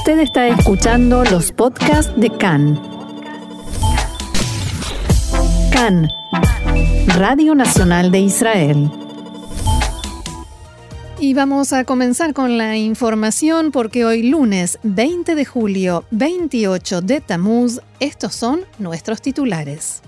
Usted está escuchando los podcasts de CAN. CAN, Radio Nacional de Israel. Y vamos a comenzar con la información porque hoy lunes 20 de julio 28 de Tamuz, estos son nuestros titulares.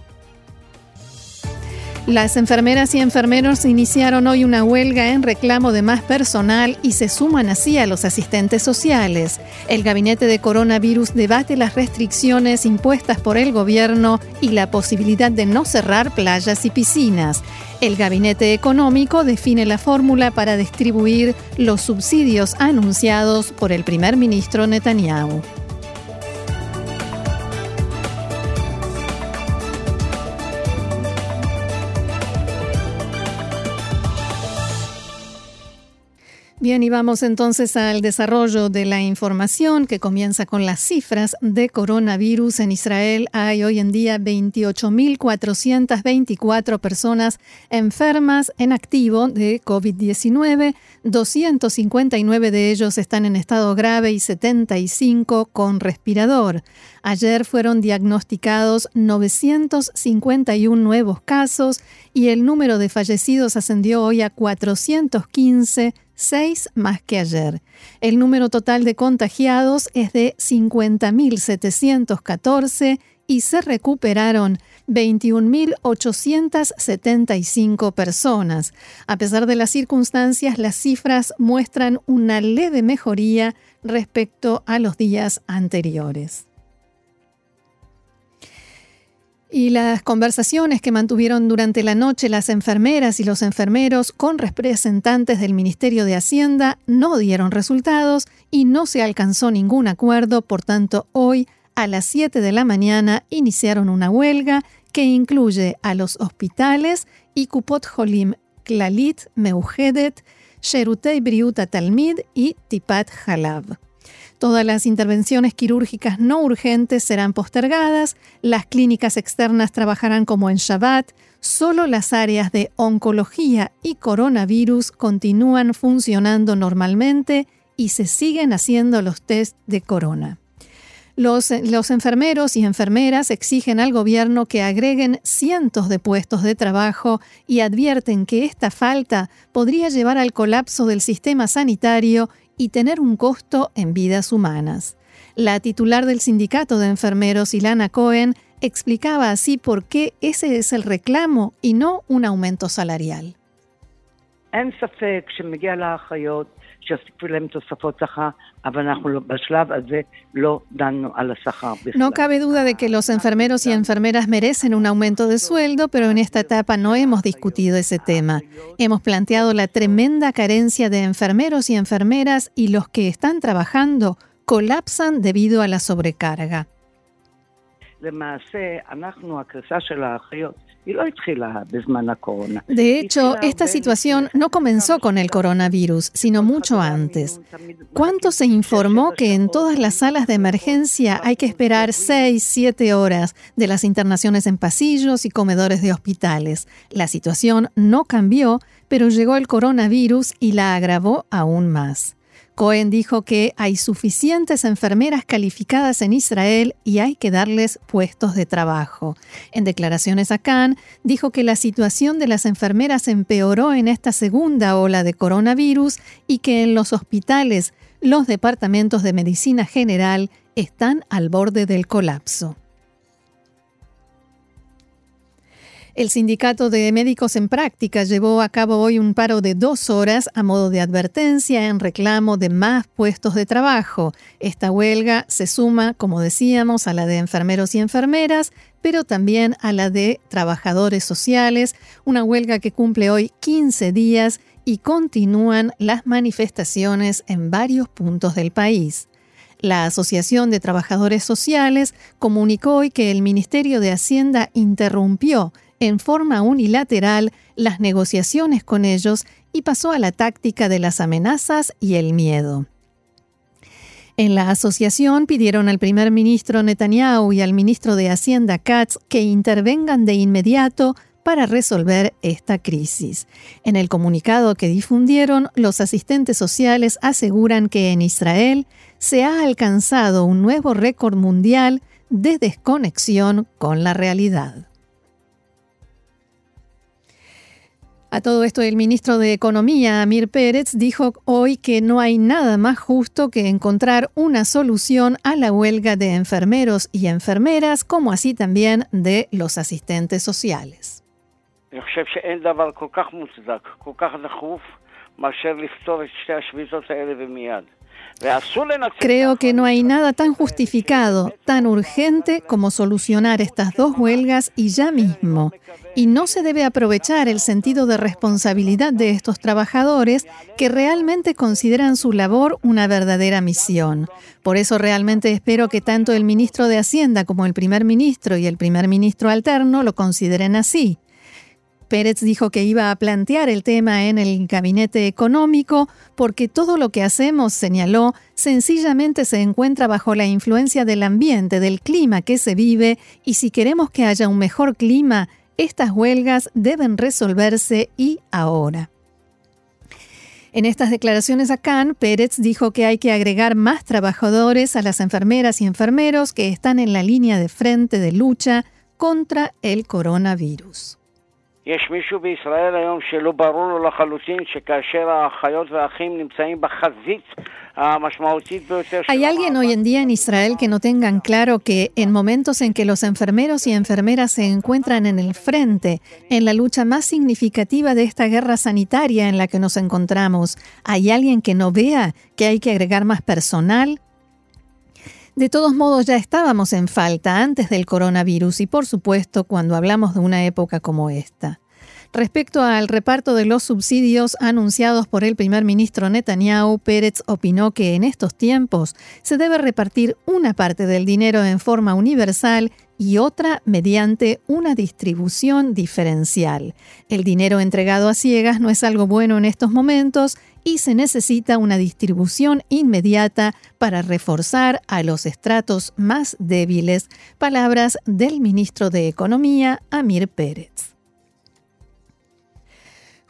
Las enfermeras y enfermeros iniciaron hoy una huelga en reclamo de más personal y se suman así a los asistentes sociales. El gabinete de coronavirus debate las restricciones impuestas por el gobierno y la posibilidad de no cerrar playas y piscinas. El gabinete económico define la fórmula para distribuir los subsidios anunciados por el primer ministro Netanyahu. Bien, y vamos entonces al desarrollo de la información que comienza con las cifras de coronavirus. En Israel hay hoy en día 28.424 personas enfermas en activo de COVID-19. 259 de ellos están en estado grave y 75 con respirador. Ayer fueron diagnosticados 951 nuevos casos y el número de fallecidos ascendió hoy a 415 seis más que ayer. El número total de contagiados es de 50.714 y se recuperaron 21.875 personas. A pesar de las circunstancias, las cifras muestran una leve mejoría respecto a los días anteriores. Y las conversaciones que mantuvieron durante la noche las enfermeras y los enfermeros con representantes del Ministerio de Hacienda no dieron resultados y no se alcanzó ningún acuerdo, por tanto hoy a las 7 de la mañana iniciaron una huelga que incluye a los hospitales y Kupot Holim Klalit, Meuhedet, Sherutei Briuta Talmid y Tipat Halav. Todas las intervenciones quirúrgicas no urgentes serán postergadas, las clínicas externas trabajarán como en Shabbat, solo las áreas de oncología y coronavirus continúan funcionando normalmente y se siguen haciendo los test de corona. Los, los, enfermeros y enfermeras exigen al gobierno que agreguen cientos de puestos de trabajo y advierten que esta falta podría llevar al colapso del sistema sanitario y tener un costo en vidas humanas. La titular del sindicato de enfermeros, Ilana Cohen, explicaba así por qué ese es el reclamo y no un aumento salarial. No cabe duda de que los enfermeros y enfermeras merecen un aumento de sueldo, pero en esta etapa no hemos discutido ese tema. Hemos planteado la tremenda carencia de enfermeros y enfermeras y los que están trabajando colapsan debido a la sobrecarga. De hecho, esta situación no comenzó con el coronavirus, sino mucho antes. ¿Cuánto se informó que en todas las salas de emergencia hay que esperar 6, 7 horas de las internaciones en pasillos y comedores de hospitales? La situación no cambió, pero llegó el coronavirus y la agravó aún más. Cohen dijo que hay suficientes enfermeras calificadas en Israel y hay que darles puestos de trabajo. En declaraciones a Cannes, dijo que la situación de las enfermeras empeoró en esta segunda ola de coronavirus y que en los hospitales los departamentos de medicina general están al borde del colapso. El Sindicato de Médicos en Práctica llevó a cabo hoy un paro de dos horas a modo de advertencia en reclamo de más puestos de trabajo. Esta huelga se suma, como decíamos, a la de enfermeros y enfermeras, pero también a la de trabajadores sociales, una huelga que cumple hoy 15 días y continúan las manifestaciones en varios puntos del país. La Asociación de Trabajadores Sociales comunicó hoy que el Ministerio de Hacienda interrumpió en forma unilateral las negociaciones con ellos y pasó a la táctica de las amenazas y el miedo. En la asociación pidieron al primer ministro Netanyahu y al ministro de Hacienda Katz que intervengan de inmediato para resolver esta crisis. En el comunicado que difundieron, los asistentes sociales aseguran que en Israel se ha alcanzado un nuevo récord mundial de desconexión con la realidad. A todo esto, el ministro de Economía, Amir Pérez, dijo hoy que no hay nada más justo que encontrar una solución a la huelga de enfermeros y enfermeras, como así también de los asistentes sociales. Creo que no hay nada tan justificado, tan urgente como solucionar estas dos huelgas y ya mismo. Y no se debe aprovechar el sentido de responsabilidad de estos trabajadores que realmente consideran su labor una verdadera misión. Por eso realmente espero que tanto el ministro de Hacienda como el primer ministro y el primer ministro alterno lo consideren así. Pérez dijo que iba a plantear el tema en el gabinete económico porque todo lo que hacemos, señaló, sencillamente se encuentra bajo la influencia del ambiente, del clima que se vive y si queremos que haya un mejor clima, estas huelgas deben resolverse y ahora. En estas declaraciones a Pérez dijo que hay que agregar más trabajadores a las enfermeras y enfermeros que están en la línea de frente de lucha contra el coronavirus. ¿Hay alguien hoy en día en Israel que no tengan claro que en momentos en que los enfermeros y enfermeras se encuentran en el frente, en la lucha más significativa de esta guerra sanitaria en la que nos encontramos, hay alguien que no vea que hay que agregar más personal, de todos modos, ya estábamos en falta antes del coronavirus y por supuesto cuando hablamos de una época como esta. Respecto al reparto de los subsidios anunciados por el primer ministro Netanyahu, Pérez opinó que en estos tiempos se debe repartir una parte del dinero en forma universal y otra mediante una distribución diferencial. El dinero entregado a ciegas no es algo bueno en estos momentos y se necesita una distribución inmediata para reforzar a los estratos más débiles. Palabras del ministro de Economía, Amir Pérez.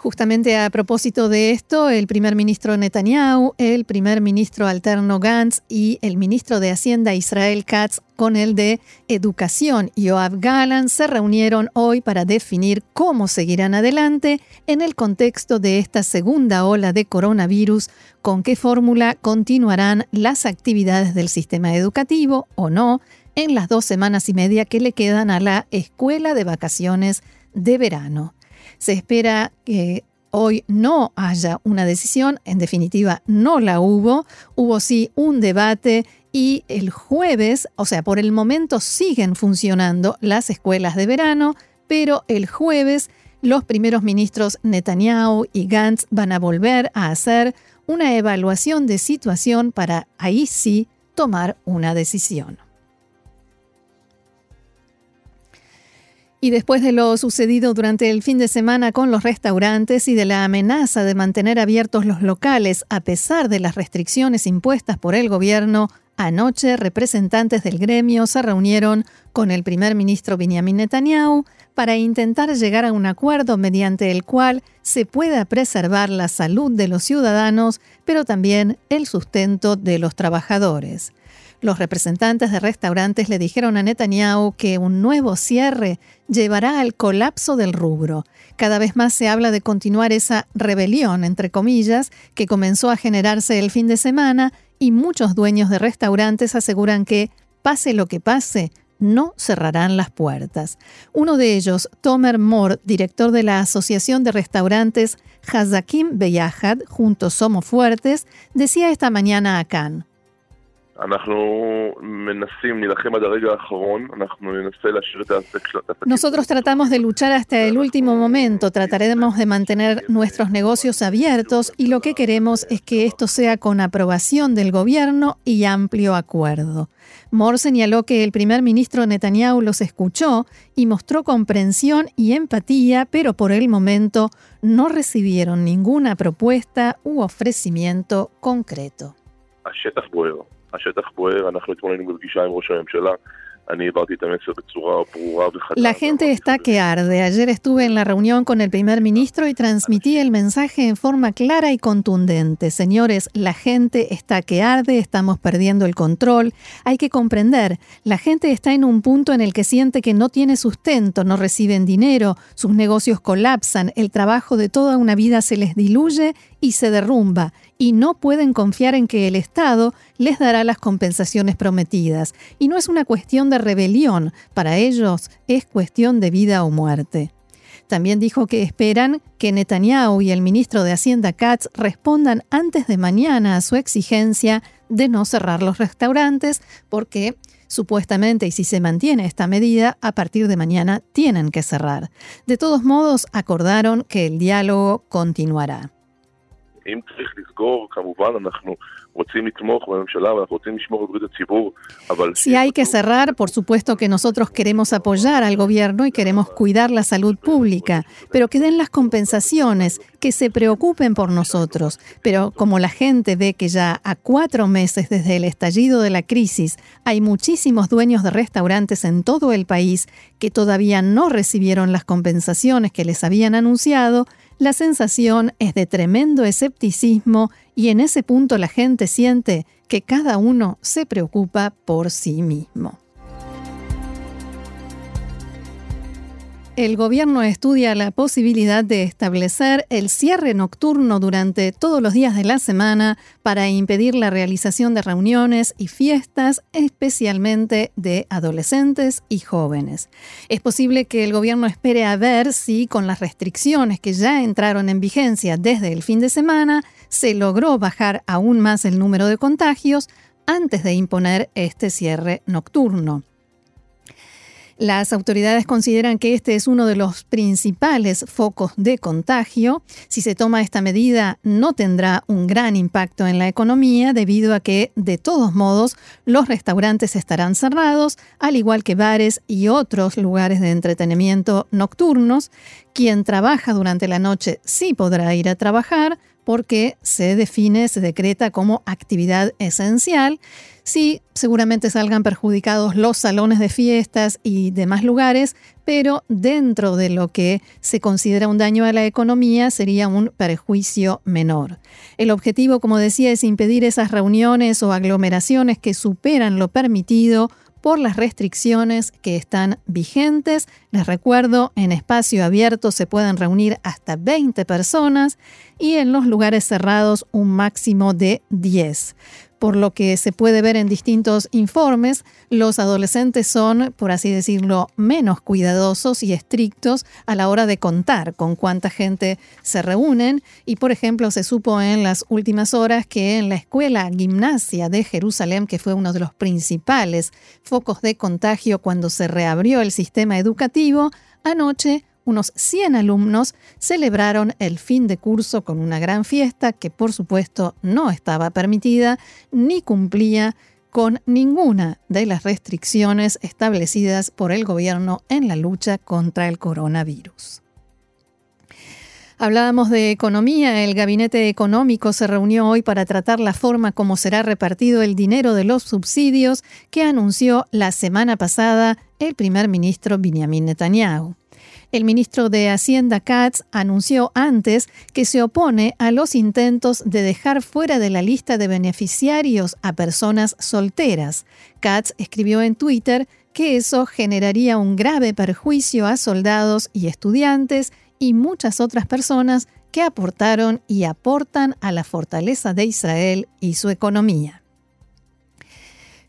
Justamente a propósito de esto, el primer ministro Netanyahu, el primer ministro alterno Gantz y el ministro de Hacienda Israel Katz con el de Educación Yoav Galan se reunieron hoy para definir cómo seguirán adelante en el contexto de esta segunda ola de coronavirus, con qué fórmula continuarán las actividades del sistema educativo o no en las dos semanas y media que le quedan a la escuela de vacaciones de verano. Se espera que hoy no haya una decisión, en definitiva no la hubo, hubo sí un debate y el jueves, o sea, por el momento siguen funcionando las escuelas de verano, pero el jueves los primeros ministros Netanyahu y Gantz van a volver a hacer una evaluación de situación para ahí sí tomar una decisión. Y después de lo sucedido durante el fin de semana con los restaurantes y de la amenaza de mantener abiertos los locales a pesar de las restricciones impuestas por el gobierno, anoche representantes del gremio se reunieron con el primer ministro Benjamin Netanyahu para intentar llegar a un acuerdo mediante el cual se pueda preservar la salud de los ciudadanos, pero también el sustento de los trabajadores. Los representantes de restaurantes le dijeron a Netanyahu que un nuevo cierre llevará al colapso del rubro. Cada vez más se habla de continuar esa rebelión, entre comillas, que comenzó a generarse el fin de semana y muchos dueños de restaurantes aseguran que, pase lo que pase, no cerrarán las puertas. Uno de ellos, Tomer Moore, director de la Asociación de Restaurantes Hazakim Beyahad, Juntos Somos Fuertes, decía esta mañana a Cannes. Nosotros tratamos de luchar hasta el último momento, trataremos de mantener nuestros negocios abiertos y lo que queremos es que esto sea con aprobación del gobierno y amplio acuerdo. Moore señaló que el primer ministro Netanyahu los escuchó y mostró comprensión y empatía, pero por el momento no recibieron ninguna propuesta u ofrecimiento concreto. La gente está que arde. Ayer estuve en la reunión con el primer ministro y transmití el mensaje en forma clara y contundente. Señores, la gente está que arde, estamos perdiendo el control. Hay que comprender, la gente está en un punto en el que siente que no tiene sustento, no reciben dinero, sus negocios colapsan, el trabajo de toda una vida se les diluye y se derrumba, y no pueden confiar en que el Estado les dará las compensaciones prometidas. Y no es una cuestión de rebelión, para ellos es cuestión de vida o muerte. También dijo que esperan que Netanyahu y el ministro de Hacienda Katz respondan antes de mañana a su exigencia de no cerrar los restaurantes, porque supuestamente, y si se mantiene esta medida, a partir de mañana tienen que cerrar. De todos modos, acordaron que el diálogo continuará. Si hay que cerrar, por supuesto que nosotros queremos apoyar al gobierno y queremos cuidar la salud pública, pero que den las compensaciones, que se preocupen por nosotros. Pero como la gente ve que ya a cuatro meses desde el estallido de la crisis hay muchísimos dueños de restaurantes en todo el país que todavía no recibieron las compensaciones que les habían anunciado, la sensación es de tremendo escepticismo y en ese punto la gente siente que cada uno se preocupa por sí mismo. El gobierno estudia la posibilidad de establecer el cierre nocturno durante todos los días de la semana para impedir la realización de reuniones y fiestas, especialmente de adolescentes y jóvenes. Es posible que el gobierno espere a ver si con las restricciones que ya entraron en vigencia desde el fin de semana se logró bajar aún más el número de contagios antes de imponer este cierre nocturno. Las autoridades consideran que este es uno de los principales focos de contagio. Si se toma esta medida, no tendrá un gran impacto en la economía debido a que, de todos modos, los restaurantes estarán cerrados, al igual que bares y otros lugares de entretenimiento nocturnos. Quien trabaja durante la noche sí podrá ir a trabajar porque se define, se decreta como actividad esencial Sí, seguramente salgan perjudicados los salones de fiestas y demás lugares, pero dentro de lo que se considera un daño a la economía sería un perjuicio menor. El objetivo, como decía, es impedir esas reuniones o aglomeraciones que superan lo permitido por las restricciones que están vigentes. Les recuerdo, en espacio abierto se pueden reunir hasta 20 personas y en los lugares cerrados un máximo de 10 por lo que se puede ver en distintos informes, los adolescentes son, por así decirlo, menos cuidadosos y estrictos a la hora de contar con cuánta gente se reúnen. Y, por ejemplo, se supo en las últimas horas que en la escuela gimnasia de Jerusalén, que fue uno de los principales focos de contagio cuando se reabrió el sistema educativo, anoche unos 100 alumnos celebraron el fin de curso con una gran fiesta que por supuesto no estaba permitida ni cumplía con ninguna de las restricciones establecidas por el gobierno en la lucha contra el coronavirus. Hablábamos de economía. El Gabinete Económico se reunió hoy para tratar la forma como será repartido el dinero de los subsidios que anunció la semana pasada el primer ministro Benjamin Netanyahu. El ministro de Hacienda Katz anunció antes que se opone a los intentos de dejar fuera de la lista de beneficiarios a personas solteras. Katz escribió en Twitter que eso generaría un grave perjuicio a soldados y estudiantes y muchas otras personas que aportaron y aportan a la fortaleza de Israel y su economía.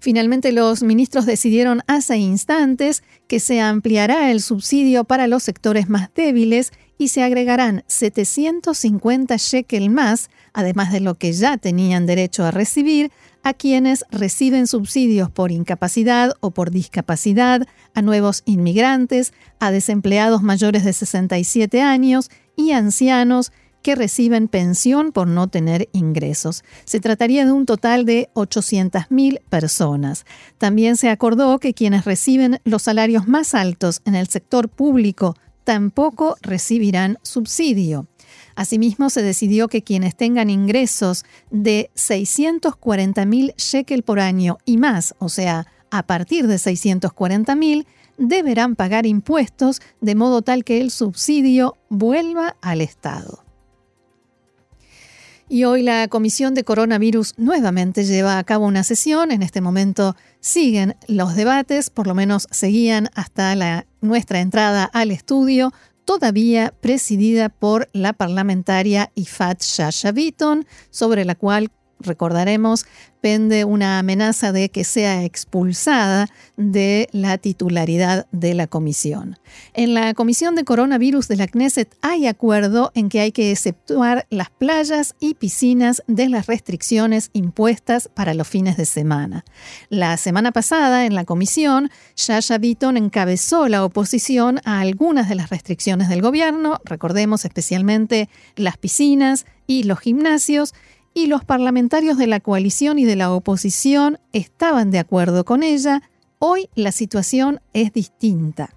Finalmente, los ministros decidieron hace instantes que se ampliará el subsidio para los sectores más débiles y se agregarán 750 shekel más, además de lo que ya tenían derecho a recibir, a quienes reciben subsidios por incapacidad o por discapacidad, a nuevos inmigrantes, a desempleados mayores de 67 años y ancianos que reciben pensión por no tener ingresos. Se trataría de un total de 800.000 personas. También se acordó que quienes reciben los salarios más altos en el sector público tampoco recibirán subsidio. Asimismo, se decidió que quienes tengan ingresos de 640.000 shekel por año y más, o sea, a partir de 640 mil deberán pagar impuestos de modo tal que el subsidio vuelva al Estado. Y hoy la Comisión de Coronavirus nuevamente lleva a cabo una sesión. En este momento siguen los debates, por lo menos seguían hasta la, nuestra entrada al estudio, todavía presidida por la parlamentaria Ifat Shasha sobre la cual recordaremos, pende una amenaza de que sea expulsada de la titularidad de la comisión. En la comisión de coronavirus de la Knesset hay acuerdo en que hay que exceptuar las playas y piscinas de las restricciones impuestas para los fines de semana. La semana pasada, en la comisión, Shasha Bitton encabezó la oposición a algunas de las restricciones del gobierno, recordemos especialmente las piscinas y los gimnasios, y los parlamentarios de la coalición y de la oposición estaban de acuerdo con ella, hoy la situación es distinta.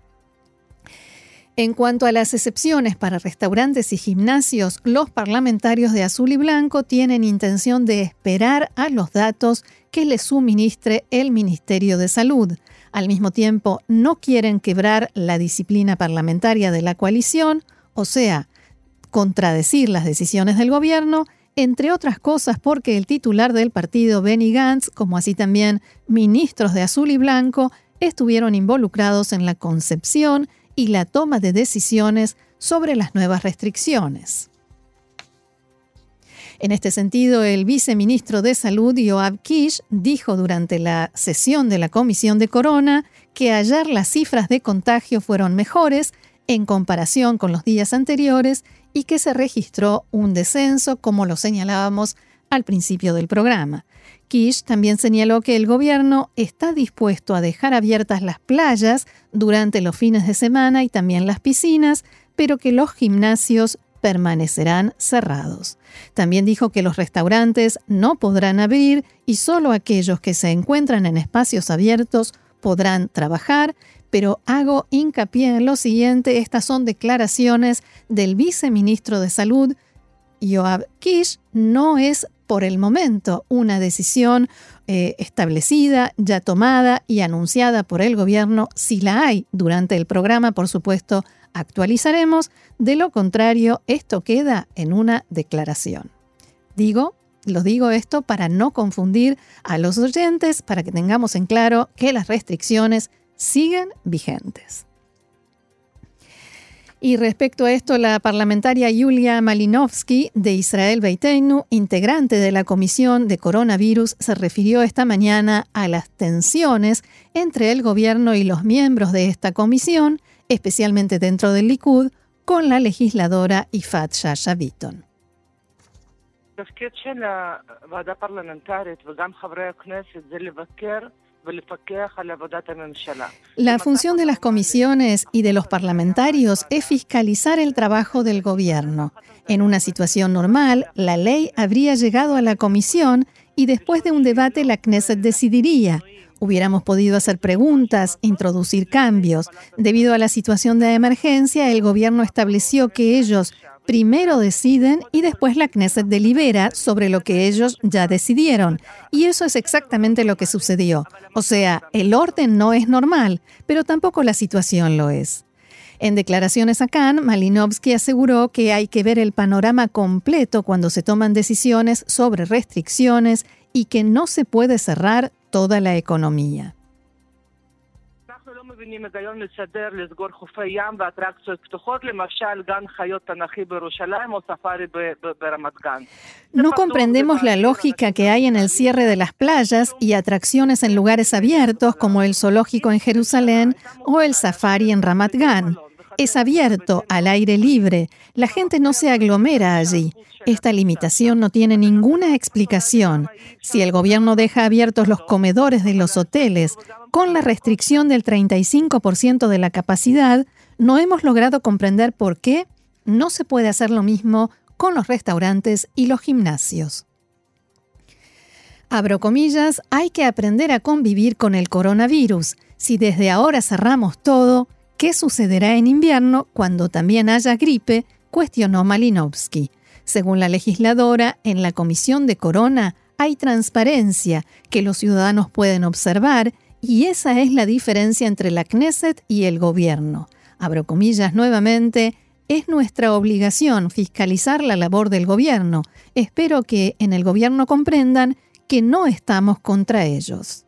En cuanto a las excepciones para restaurantes y gimnasios, los parlamentarios de Azul y Blanco tienen intención de esperar a los datos que les suministre el Ministerio de Salud. Al mismo tiempo, no quieren quebrar la disciplina parlamentaria de la coalición, o sea, contradecir las decisiones del gobierno entre otras cosas porque el titular del partido, Benny Gantz, como así también ministros de Azul y Blanco, estuvieron involucrados en la concepción y la toma de decisiones sobre las nuevas restricciones. En este sentido, el viceministro de Salud, Yoav Kish, dijo durante la sesión de la Comisión de Corona que ayer las cifras de contagio fueron mejores en comparación con los días anteriores y que se registró un descenso, como lo señalábamos al principio del programa. Kish también señaló que el gobierno está dispuesto a dejar abiertas las playas durante los fines de semana y también las piscinas, pero que los gimnasios permanecerán cerrados. También dijo que los restaurantes no podrán abrir y solo aquellos que se encuentran en espacios abiertos podrán trabajar pero hago hincapié en lo siguiente, estas son declaraciones del viceministro de Salud, Joab Kish, no es por el momento una decisión eh, establecida, ya tomada y anunciada por el gobierno. Si la hay durante el programa, por supuesto, actualizaremos. De lo contrario, esto queda en una declaración. Digo, lo digo esto para no confundir a los oyentes, para que tengamos en claro que las restricciones siguen vigentes. Y respecto a esto, la parlamentaria Yulia Malinovsky de Israel Beiteinu, integrante de la Comisión de Coronavirus, se refirió esta mañana a las tensiones entre el gobierno y los miembros de esta comisión, especialmente dentro del Likud, con la legisladora Ifat Shasha. La función de las comisiones y de los parlamentarios es fiscalizar el trabajo del gobierno. En una situación normal, la ley habría llegado a la comisión y después de un debate la Knesset decidiría. Hubiéramos podido hacer preguntas, introducir cambios. Debido a la situación de emergencia, el gobierno estableció que ellos primero deciden y después la Knesset delibera sobre lo que ellos ya decidieron. Y eso es exactamente lo que sucedió. O sea, el orden no es normal, pero tampoco la situación lo es. En declaraciones a Cannes, Malinovsky aseguró que hay que ver el panorama completo cuando se toman decisiones sobre restricciones y que no se puede cerrar toda la economía. No comprendemos la lógica que hay en el cierre de las playas y atracciones en lugares abiertos como el zoológico en Jerusalén o el safari en Ramat Gan. Es abierto, al aire libre. La gente no se aglomera allí. Esta limitación no tiene ninguna explicación. Si el gobierno deja abiertos los comedores de los hoteles con la restricción del 35% de la capacidad, no hemos logrado comprender por qué no se puede hacer lo mismo con los restaurantes y los gimnasios. Abro comillas, hay que aprender a convivir con el coronavirus. Si desde ahora cerramos todo, ¿qué sucederá en invierno cuando también haya gripe? cuestionó Malinowski. Según la legisladora, en la comisión de Corona hay transparencia que los ciudadanos pueden observar Y esa es la diferencia entre la Knesset y el gobierno. Abro comillas nuevamente, es nuestra obligación fiscalizar la labor del gobierno. Espero que en el gobierno comprendan que no estamos contra ellos.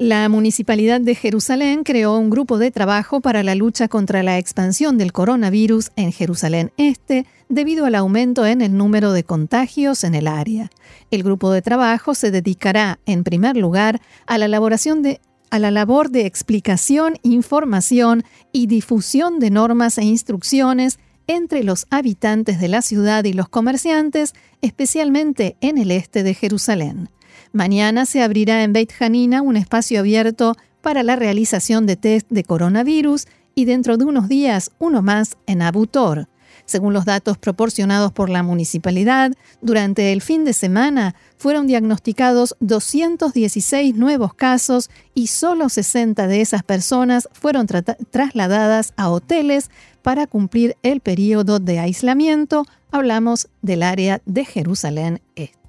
La Municipalidad de Jerusalén creó un grupo de trabajo para la lucha contra la expansión del coronavirus en Jerusalén Este debido al aumento en el número de contagios en el área. El grupo de trabajo se dedicará, en primer lugar, a la labor de explicación, información y difusión de normas e instrucciones entre los habitantes de la ciudad y los comerciantes, especialmente en el este de Jerusalén. Mañana se abrirá en Beit Hanina un espacio abierto para la realización de test de coronavirus y dentro de unos días uno más en Abu Tor. Según los datos proporcionados por la municipalidad, durante el fin de semana fueron diagnosticados 216 nuevos casos y solo 60 de esas personas fueron trasladadas a hoteles para cumplir el periodo de aislamiento. Hablamos del área de Jerusalén Este.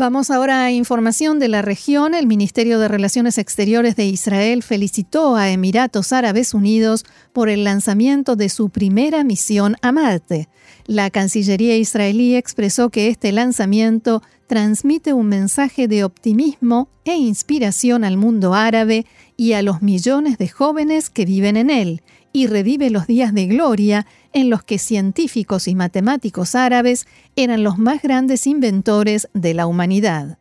Vamos ahora a información de la región. El Ministerio de Relaciones Exteriores de Israel felicitó a Emiratos Árabes Unidos por el lanzamiento de su primera misión a Marte. La Cancillería israelí expresó que este lanzamiento transmite un mensaje de optimismo e inspiración al mundo árabe y a los millones de jóvenes que viven en él, y revive los días de gloria en los que científicos y matemáticos árabes eran los más grandes inventores de la humanidad.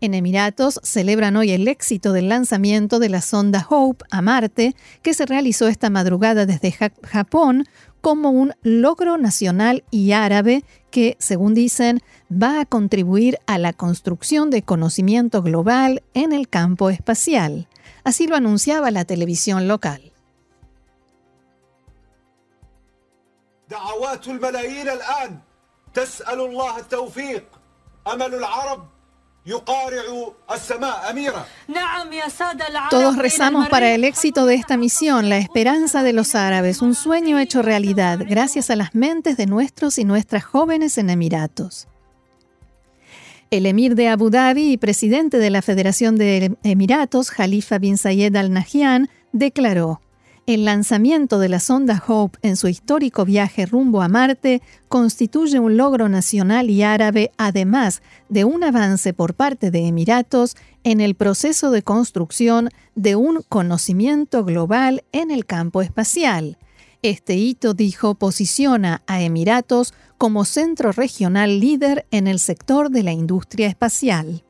En Emiratos celebran hoy el éxito del lanzamiento de la sonda Hope a Marte, que se realizó esta madrugada desde Japón como un logro nacional y árabe que, según dicen, va a contribuir a la construcción de conocimiento global en el campo espacial. Así lo anunciaba la televisión local. دعوات الملايين الآن تسأل الله التوفيق أمل العرب Todos rezamos para el éxito de esta misión, la esperanza de los árabes, un sueño hecho realidad, gracias a las mentes de nuestros y nuestras jóvenes en Emiratos. El emir de Abu Dhabi y presidente de la Federación de Emiratos, Khalifa bin Zayed Al Nahyan, declaró: el lanzamiento de la sonda Hope en su histórico viaje rumbo a Marte constituye un logro nacional y árabe, además de un avance por parte de Emiratos en el proceso de construcción de un conocimiento global en el campo espacial. Este hito, dijo, posiciona a Emiratos como centro regional líder en el sector de la industria espacial.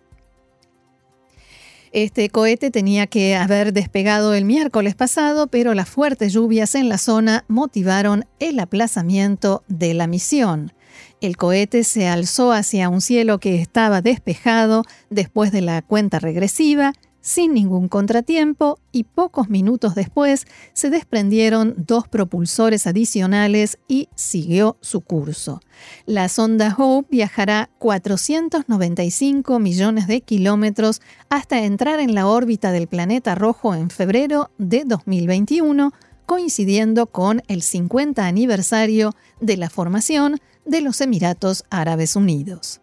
Este cohete tenía que haber despegado el miércoles pasado, pero las fuertes lluvias en la zona motivaron el aplazamiento de la misión. El cohete se alzó hacia un cielo que estaba despejado después de la cuenta regresiva sin ningún contratiempo y pocos minutos después se desprendieron dos propulsores adicionales y siguió su curso. La sonda Hope viajará 495 millones de kilómetros hasta entrar en la órbita del planeta rojo en febrero de 2021, coincidiendo con el 50 aniversario de la formación de los Emiratos Árabes Unidos.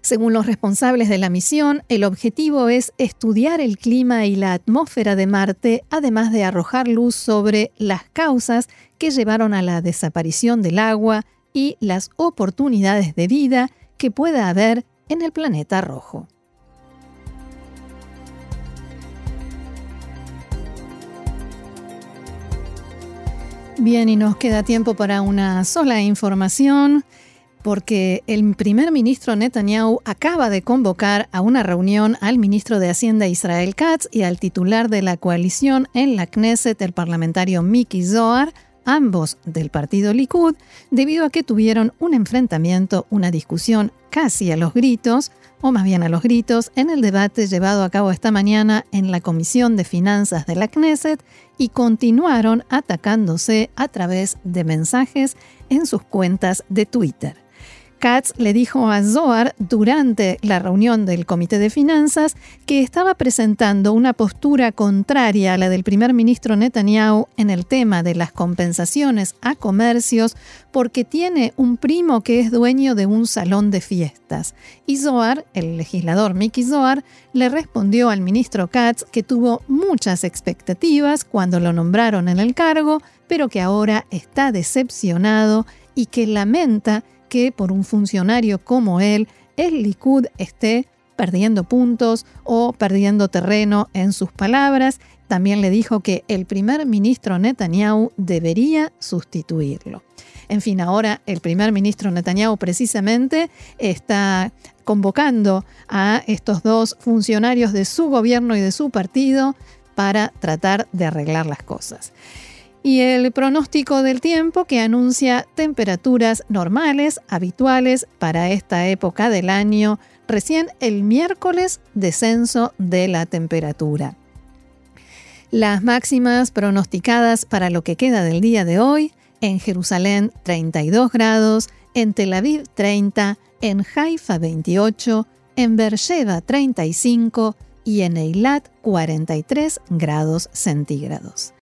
Según los responsables de la misión, el objetivo es estudiar el clima y la atmósfera de Marte, además de arrojar luz sobre las causas que llevaron a la desaparición del agua y las oportunidades de vida que pueda haber en el planeta rojo. Bien, y nos queda tiempo para una sola información porque el primer ministro Netanyahu acaba de convocar a una reunión al ministro de Hacienda Israel Katz y al titular de la coalición en la Knesset, el parlamentario Miki Zohar, ambos del partido Likud, debido a que tuvieron un enfrentamiento, una discusión casi a los gritos, o más bien a los gritos, en el debate llevado a cabo esta mañana en la Comisión de Finanzas de la Knesset y continuaron atacándose a través de mensajes en sus cuentas de Twitter. Katz le dijo a Zohar durante la reunión del Comité de Finanzas que estaba presentando una postura contraria a la del primer ministro Netanyahu en el tema de las compensaciones a comercios porque tiene un primo que es dueño de un salón de fiestas. Y Zohar, el legislador Mickey Zohar, le respondió al ministro Katz que tuvo muchas expectativas cuando lo nombraron en el cargo, pero que ahora está decepcionado y que lamenta que por un funcionario como él, el Likud esté perdiendo puntos o perdiendo terreno en sus palabras. También le dijo que el primer ministro Netanyahu debería sustituirlo. En fin, ahora el primer ministro Netanyahu precisamente está convocando a estos dos funcionarios de su gobierno y de su partido para tratar de arreglar las cosas y el pronóstico del tiempo que anuncia temperaturas normales, habituales para esta época del año, recién el miércoles descenso de la temperatura. Las máximas pronosticadas para lo que queda del día de hoy, en Jerusalén 32 grados, en Tel Aviv 30, en Haifa 28, en Beersheba 35 y en Eilat 43 grados centígrados.